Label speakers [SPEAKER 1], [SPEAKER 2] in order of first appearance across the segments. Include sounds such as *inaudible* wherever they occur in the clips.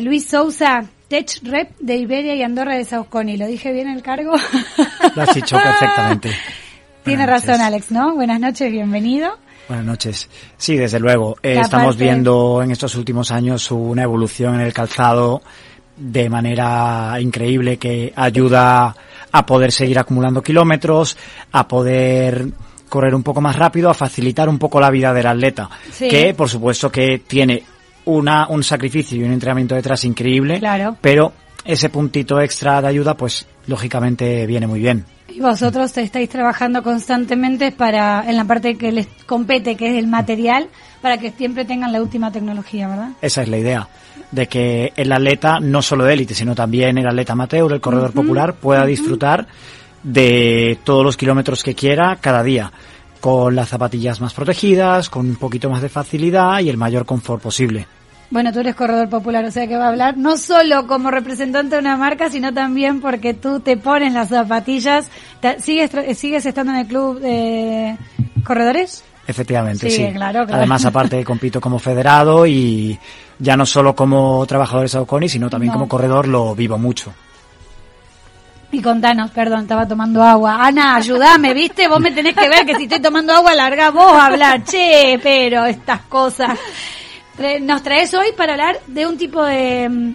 [SPEAKER 1] Luis Sousa, Tech Rep de Iberia y Andorra de Sauconi. ¿Lo dije bien el cargo?
[SPEAKER 2] Lo has dicho perfectamente. *laughs*
[SPEAKER 1] Tiene razón, Alex, ¿no? Buenas noches, bienvenido.
[SPEAKER 2] Buenas noches. Sí, desde luego. Eh, estamos viendo en estos últimos años una evolución en el calzado de manera increíble que ayuda a poder seguir acumulando kilómetros, a poder correr un poco más rápido, a facilitar un poco la vida del atleta, que por supuesto que tiene una, un sacrificio y un entrenamiento detrás increíble,
[SPEAKER 1] claro.
[SPEAKER 2] pero ese puntito extra de ayuda, pues lógicamente viene muy bien.
[SPEAKER 1] Y vosotros estáis trabajando constantemente para, en la parte que les compete, que es el material, para que siempre tengan la última tecnología, ¿verdad?
[SPEAKER 2] Esa es la idea, de que el atleta, no solo de élite, sino también el atleta amateur, el corredor popular, pueda disfrutar de todos los kilómetros que quiera cada día con las zapatillas más protegidas, con un poquito más de facilidad y el mayor confort posible.
[SPEAKER 1] Bueno, tú eres corredor popular, o sea que va a hablar no solo como representante de una marca, sino también porque tú te pones las zapatillas. ¿Sigues, sigues estando en el club de corredores?
[SPEAKER 2] Efectivamente, sí.
[SPEAKER 1] Claro, claro.
[SPEAKER 2] Además, aparte, *laughs* compito como federado y ya no solo como trabajador de Saucony, sino también como corredor lo vivo mucho.
[SPEAKER 1] Y contanos, perdón, estaba tomando agua. Ana, ayúdame, ¿viste? Vos me tenés que ver que si estoy tomando agua, larga vos a hablar. Che, pero estas cosas. Nos traes hoy para hablar de un tipo de mm,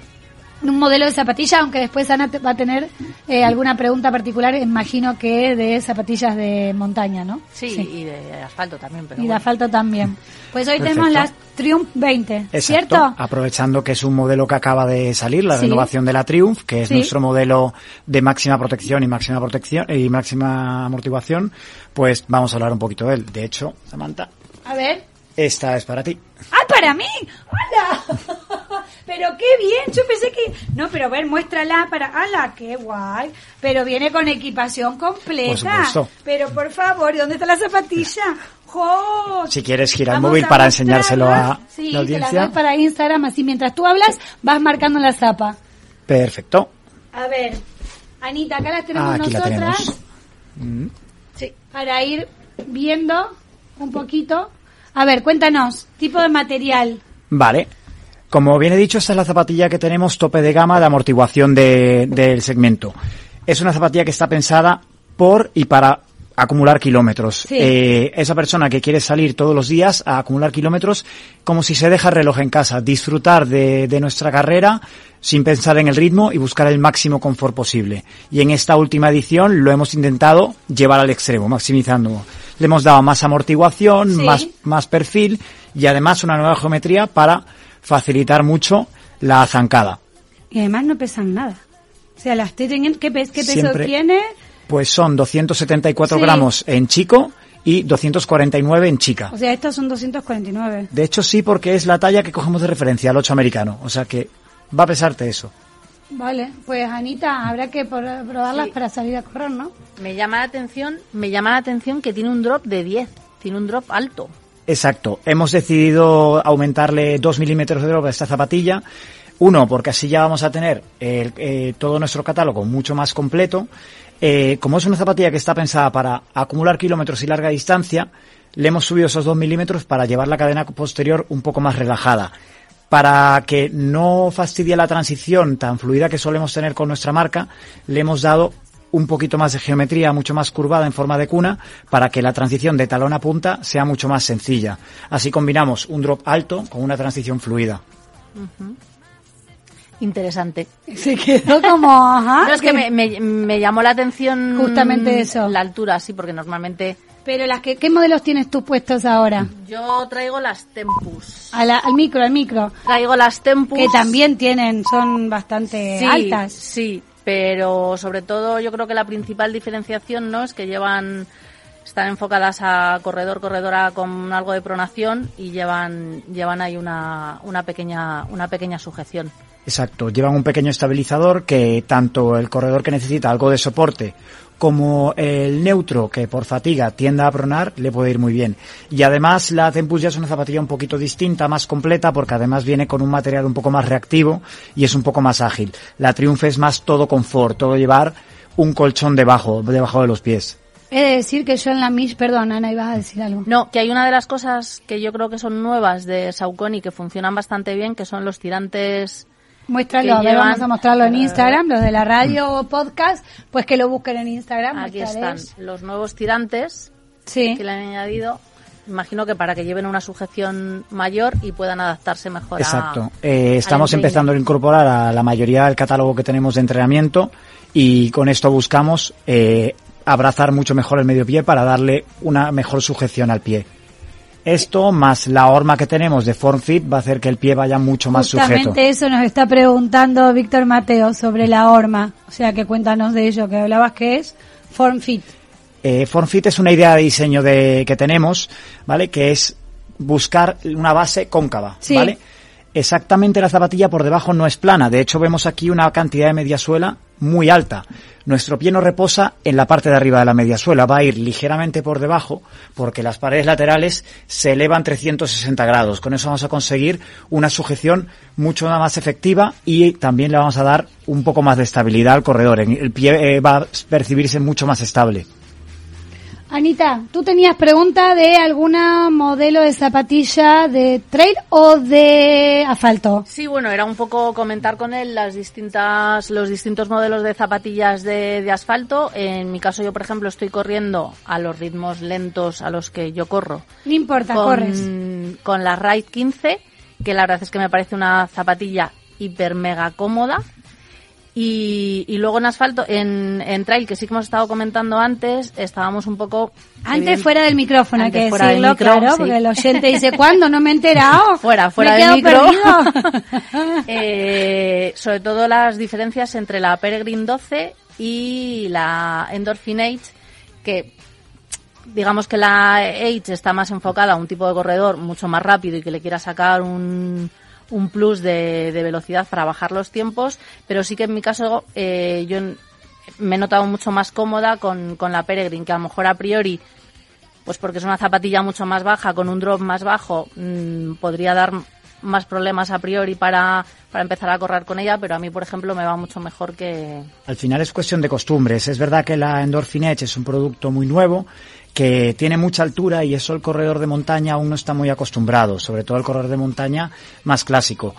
[SPEAKER 1] un modelo de zapatilla, aunque después Ana va a tener eh, alguna pregunta particular, imagino que de zapatillas de montaña, ¿no?
[SPEAKER 3] Sí, y de asfalto también. Pero
[SPEAKER 1] y de asfalto también. Pues hoy tenemos las Triumph 20, ¿cierto?
[SPEAKER 2] Aprovechando que es un modelo que acaba de salir, la renovación de la Triumph, que es nuestro modelo de máxima protección y máxima protección y máxima amortiguación, pues vamos a hablar un poquito de él. De hecho, Samantha.
[SPEAKER 1] A ver.
[SPEAKER 2] Esta es para ti.
[SPEAKER 1] ¡Ah, para mí! ¡Hola! *laughs* pero qué bien, yo pensé que... No, pero a ver, muéstrala para... ¡Hala, qué guay! Pero viene con equipación completa.
[SPEAKER 2] Por
[SPEAKER 1] pero por favor, ¿dónde está la zapatilla? ¡Jo!
[SPEAKER 2] Si quieres girar el móvil para enseñárselo a la audiencia.
[SPEAKER 1] La para Instagram, así mientras tú hablas, vas marcando la zapa.
[SPEAKER 2] Perfecto.
[SPEAKER 1] A ver, Anita, acá las tenemos
[SPEAKER 2] Aquí
[SPEAKER 1] nosotras.
[SPEAKER 2] La tenemos. Mm.
[SPEAKER 1] Sí, para ir viendo un poquito. A ver, cuéntanos, tipo de material.
[SPEAKER 2] Vale. Como bien he dicho, esta es la zapatilla que tenemos tope de gama de amortiguación del segmento. Es una zapatilla que está pensada por y para acumular kilómetros. Eh, esa persona que quiere salir todos los días a acumular kilómetros, como si se deja el reloj en casa, disfrutar de, de, nuestra carrera sin pensar en el ritmo y buscar el máximo confort posible. Y en esta última edición lo hemos intentado llevar al extremo, maximizando. Le hemos dado más amortiguación, más, más perfil y además una nueva geometría para facilitar mucho la zancada.
[SPEAKER 1] Y además no pesan nada. O sea, las ¿qué, qué peso tiene?
[SPEAKER 2] Pues son 274 gramos en chico y 249 en chica.
[SPEAKER 1] O sea, estas son 249.
[SPEAKER 2] De hecho, sí, porque es la talla que cogemos de referencia, al 8 americano. O sea que va a pesarte eso.
[SPEAKER 1] Vale, pues Anita, habrá que probarlas para salir a correr, ¿no?
[SPEAKER 3] Me llama la atención, me llama la atención que tiene un drop de 10, tiene un drop alto.
[SPEAKER 2] Exacto. Hemos decidido aumentarle dos milímetros de drop a esta zapatilla. Uno, porque así ya vamos a tener eh, todo nuestro catálogo mucho más completo. Eh, como es una zapatilla que está pensada para acumular kilómetros y larga distancia, le hemos subido esos dos milímetros para llevar la cadena posterior un poco más relajada. Para que no fastidie la transición tan fluida que solemos tener con nuestra marca, le hemos dado un poquito más de geometría, mucho más curvada en forma de cuna, para que la transición de talón a punta sea mucho más sencilla. Así combinamos un drop alto con una transición fluida.
[SPEAKER 3] Interesante.
[SPEAKER 1] Se quedó como, ajá.
[SPEAKER 3] es que me, llamó la atención
[SPEAKER 1] justamente eso.
[SPEAKER 3] La altura, sí, porque normalmente...
[SPEAKER 1] Pero las que, ¿qué modelos tienes tú puestos ahora?
[SPEAKER 3] Yo traigo las Tempus.
[SPEAKER 1] al micro, al micro.
[SPEAKER 3] Traigo las Tempus.
[SPEAKER 1] Que también tienen, son bastante altas.
[SPEAKER 3] Sí, pero sobre todo yo creo que la principal diferenciación no es que llevan están enfocadas a corredor corredora con algo de pronación y llevan llevan ahí una, una pequeña una pequeña sujeción
[SPEAKER 2] exacto llevan un pequeño estabilizador que tanto el corredor que necesita algo de soporte como el neutro, que por fatiga tiende a pronar, le puede ir muy bien. Y además la Tempus ya es una zapatilla un poquito distinta, más completa, porque además viene con un material un poco más reactivo y es un poco más ágil. La Triumph es más todo confort, todo llevar un colchón debajo, debajo de los pies.
[SPEAKER 1] He de decir que yo en la Mish, perdón, Ana, ibas a decir algo.
[SPEAKER 3] No, que hay una de las cosas que yo creo que son nuevas de Saucony que funcionan bastante bien, que son los tirantes
[SPEAKER 1] Muéstralo, a ver, vamos a mostrarlo en Instagram, los de la radio o podcast, pues que lo busquen en Instagram.
[SPEAKER 3] Aquí están los nuevos tirantes
[SPEAKER 1] Sí.
[SPEAKER 3] que le han añadido. Imagino que para que lleven una sujeción mayor y puedan adaptarse mejor a-
[SPEAKER 2] Exacto. Eh, estamos empezando a incorporar a la mayoría del catálogo que tenemos de entrenamiento y con esto buscamos eh, abrazar mucho mejor el medio pie para darle una mejor sujeción al pie. Esto más la horma que tenemos de Form Fit va a hacer que el pie vaya mucho más
[SPEAKER 1] Justamente
[SPEAKER 2] sujeto.
[SPEAKER 1] eso nos está preguntando Víctor Mateo sobre la horma. O sea, que cuéntanos de ello, que hablabas que es Form Fit.
[SPEAKER 2] Eh, FormFit es una idea de diseño de, que tenemos, ¿vale? Que es buscar una base cóncava,
[SPEAKER 1] Sí.
[SPEAKER 2] ¿vale? Exactamente la zapatilla por debajo no es plana. De hecho, vemos aquí una cantidad de media suela muy alta. Nuestro pie no reposa en la parte de arriba de la media suela. Va a ir ligeramente por debajo porque las paredes laterales se elevan 360 grados. Con eso vamos a conseguir una sujeción mucho más efectiva y también le vamos a dar un poco más de estabilidad al corredor. El pie eh, va a percibirse mucho más estable.
[SPEAKER 1] Anita, ¿tú tenías pregunta de alguna modelo de zapatilla de trail o de asfalto?
[SPEAKER 3] Sí, bueno, era un poco comentar con él las distintas, los distintos modelos de zapatillas de, de asfalto. En mi caso, yo, por ejemplo, estoy corriendo a los ritmos lentos a los que yo corro.
[SPEAKER 1] No importa,
[SPEAKER 3] con,
[SPEAKER 1] corres.
[SPEAKER 3] con la Ride 15, que la verdad es que me parece una zapatilla hiper mega cómoda. Y, y luego en asfalto, en, en trail, que sí que hemos estado comentando antes, estábamos un poco...
[SPEAKER 1] Antes fuera del micrófono, hay
[SPEAKER 3] antes
[SPEAKER 1] que
[SPEAKER 3] fuera del
[SPEAKER 1] decirlo,
[SPEAKER 3] micro,
[SPEAKER 1] claro,
[SPEAKER 3] sí.
[SPEAKER 1] porque el oyente dice, ¿cuándo? No me he enterado. *laughs*
[SPEAKER 3] Fuera, fuera del micro.
[SPEAKER 1] perdido. *laughs*
[SPEAKER 3] Eh, sobre todo las diferencias entre la Peregrine 12 y la Endorphin Age, que digamos que la Age está más enfocada a un tipo de corredor mucho más rápido y que le quiera sacar un, un plus de, de velocidad para bajar los tiempos, pero sí que en mi caso eh, yo me he notado mucho más cómoda con, con la Peregrine, que a lo mejor a priori pues porque es una zapatilla mucho más baja, con un drop más bajo, mm, podría dar más problemas a priori para, para empezar a correr con ella, pero a mí, por ejemplo, me va mucho mejor que...
[SPEAKER 2] Al final es cuestión de costumbres. Es verdad que la Endorphin Edge es un producto muy nuevo, que tiene mucha altura y eso el corredor de montaña aún no está muy acostumbrado, sobre todo el corredor de montaña más clásico.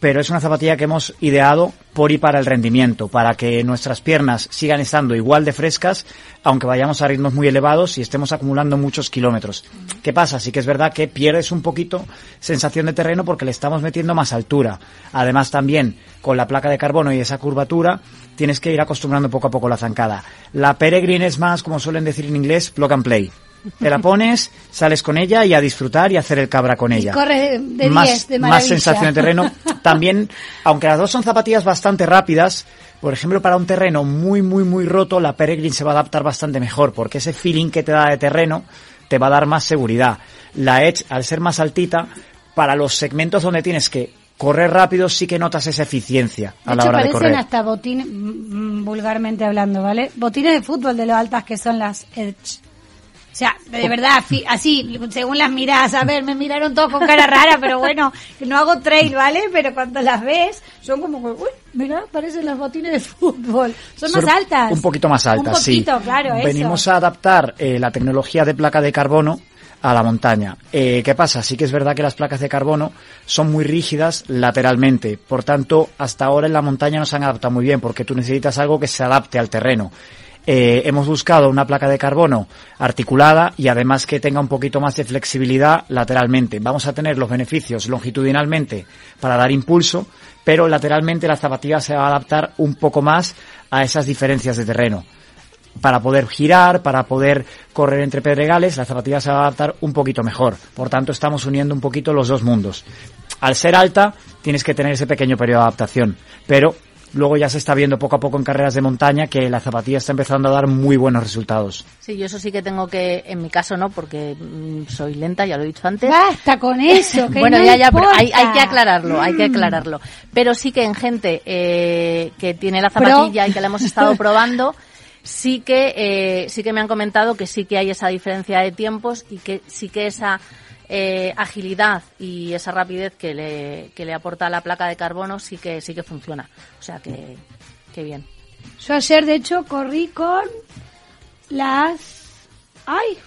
[SPEAKER 2] Pero es una zapatilla que hemos ideado por y para el rendimiento, para que nuestras piernas sigan estando igual de frescas, aunque vayamos a ritmos muy elevados y estemos acumulando muchos kilómetros. ¿Qué pasa? Sí que es verdad que pierdes un poquito sensación de terreno porque le estamos metiendo más altura. Además también con la placa de carbono y esa curvatura tienes que ir acostumbrando poco a poco la zancada. La Peregrine es más, como suelen decir en inglés, plug and play. Te la pones, sales con ella y a disfrutar y a hacer el cabra con ella.
[SPEAKER 1] corre de
[SPEAKER 2] más,
[SPEAKER 1] 10, de
[SPEAKER 2] más sensación de terreno. También, aunque las dos son zapatillas bastante rápidas, por ejemplo, para un terreno muy, muy, muy roto, la Peregrine se va a adaptar bastante mejor, porque ese feeling que te da de terreno te va a dar más seguridad. La Edge, al ser más altita, para los segmentos donde tienes que correr rápido, sí que notas esa eficiencia a
[SPEAKER 1] De
[SPEAKER 2] la
[SPEAKER 1] hecho,
[SPEAKER 2] hora de
[SPEAKER 1] parecen
[SPEAKER 2] correr.
[SPEAKER 1] hasta botines, mm, vulgarmente hablando, ¿vale? Botines de fútbol de lo altas que son las Edge. O sea, de verdad, así, según las miradas, a ver, me miraron todos con cara rara, pero bueno, no hago trail, ¿vale? Pero cuando las ves, son como, que, uy, mira, parecen las botines de fútbol. Son, más altas.
[SPEAKER 2] Un poquito más altas,
[SPEAKER 1] Un poquito,
[SPEAKER 2] sí.
[SPEAKER 1] claro, eso.
[SPEAKER 2] Venimos a adaptar eh, la tecnología de placa de carbono a la montaña. Eh, ¿Qué pasa? Sí que es verdad que las placas de carbono son muy rígidas lateralmente. Por tanto, hasta ahora en la montaña no se han adaptado muy bien porque tú necesitas algo que se adapte al terreno. Eh, hemos buscado una placa de carbono articulada y además que tenga un poquito más de flexibilidad lateralmente. Vamos a tener los beneficios longitudinalmente para dar impulso, pero lateralmente la zapatilla se va a adaptar un poco más a esas diferencias de terreno. Para poder girar, para poder correr entre pedregales, la zapatilla se va a adaptar un poquito mejor. Por tanto, estamos uniendo un poquito los dos mundos. Al ser alta, tienes que tener ese pequeño periodo de adaptación, pero luego ya se está viendo poco a poco en carreras de montaña que la zapatilla está empezando a dar muy buenos resultados.
[SPEAKER 3] Sí, yo eso sí que tengo que, en mi caso no, porque mm, soy lenta, ya lo he dicho antes.
[SPEAKER 1] Basta con eso, *laughs* que
[SPEAKER 3] bueno,
[SPEAKER 1] no
[SPEAKER 3] ya, ya, pero hay, que aclararlo, hay que
[SPEAKER 1] Mm.
[SPEAKER 3] aclararlo. Pero sí que en gente eh, que tiene la zapatilla y que la hemos estado *laughs* probando, sí que eh, sí que me han comentado que sí que hay esa diferencia de tiempos y que sí que esa eh, agilidad y esa rapidez que le, que le aporta la placa de carbono sí que sí que funciona. O sea que, que bien.
[SPEAKER 1] Yo ayer, de hecho, corrí con las... ¡Ay!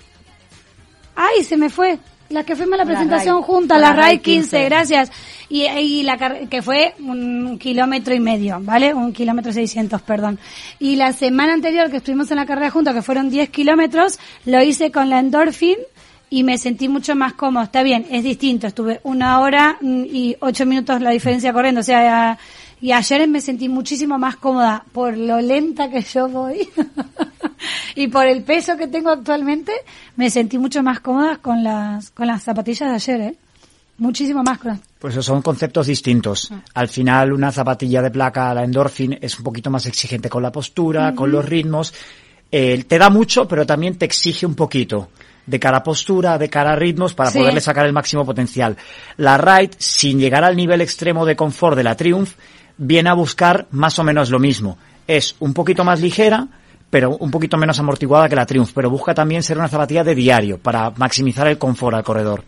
[SPEAKER 1] ¡Ay, se me fue! Las que fuimos a la
[SPEAKER 3] Con la
[SPEAKER 1] presentación
[SPEAKER 3] Rai.
[SPEAKER 1] juntas,
[SPEAKER 3] Con
[SPEAKER 1] las
[SPEAKER 3] la
[SPEAKER 1] RAI
[SPEAKER 3] Rai
[SPEAKER 1] 15,
[SPEAKER 3] 15.
[SPEAKER 1] gracias. Y, y la que fue un kilómetro y medio, ¿vale? Un kilómetro seiscientos, perdón. Y la semana anterior que estuvimos en la carrera juntos, que fueron 10 kilómetros, lo hice con la Endorphin y me sentí mucho más cómodo. Está bien, es distinto. Estuve una hora mm, y ocho minutos la diferencia corriendo. O sea, y ayer me sentí muchísimo más cómoda por lo lenta que yo voy *laughs* y por el peso que tengo actualmente. Me sentí mucho más cómoda con las con las zapatillas de ayer, ¿eh? Muchísimo más con las-
[SPEAKER 2] Pues esos son conceptos distintos. Al final, una zapatilla de placa, la Endorphin, es un poquito más exigente con la postura, con los ritmos. Eh, te da mucho, pero también te exige un poquito de cara a postura, de cara a ritmos, para
[SPEAKER 1] Sí.
[SPEAKER 2] poderle sacar el máximo potencial. La Ride, sin llegar al nivel extremo de confort de la Triumph, viene a buscar más o menos lo mismo. Es un poquito más ligera, pero un poquito menos amortiguada que la Triumph, pero busca también ser una zapatilla de diario, para maximizar el confort al corredor.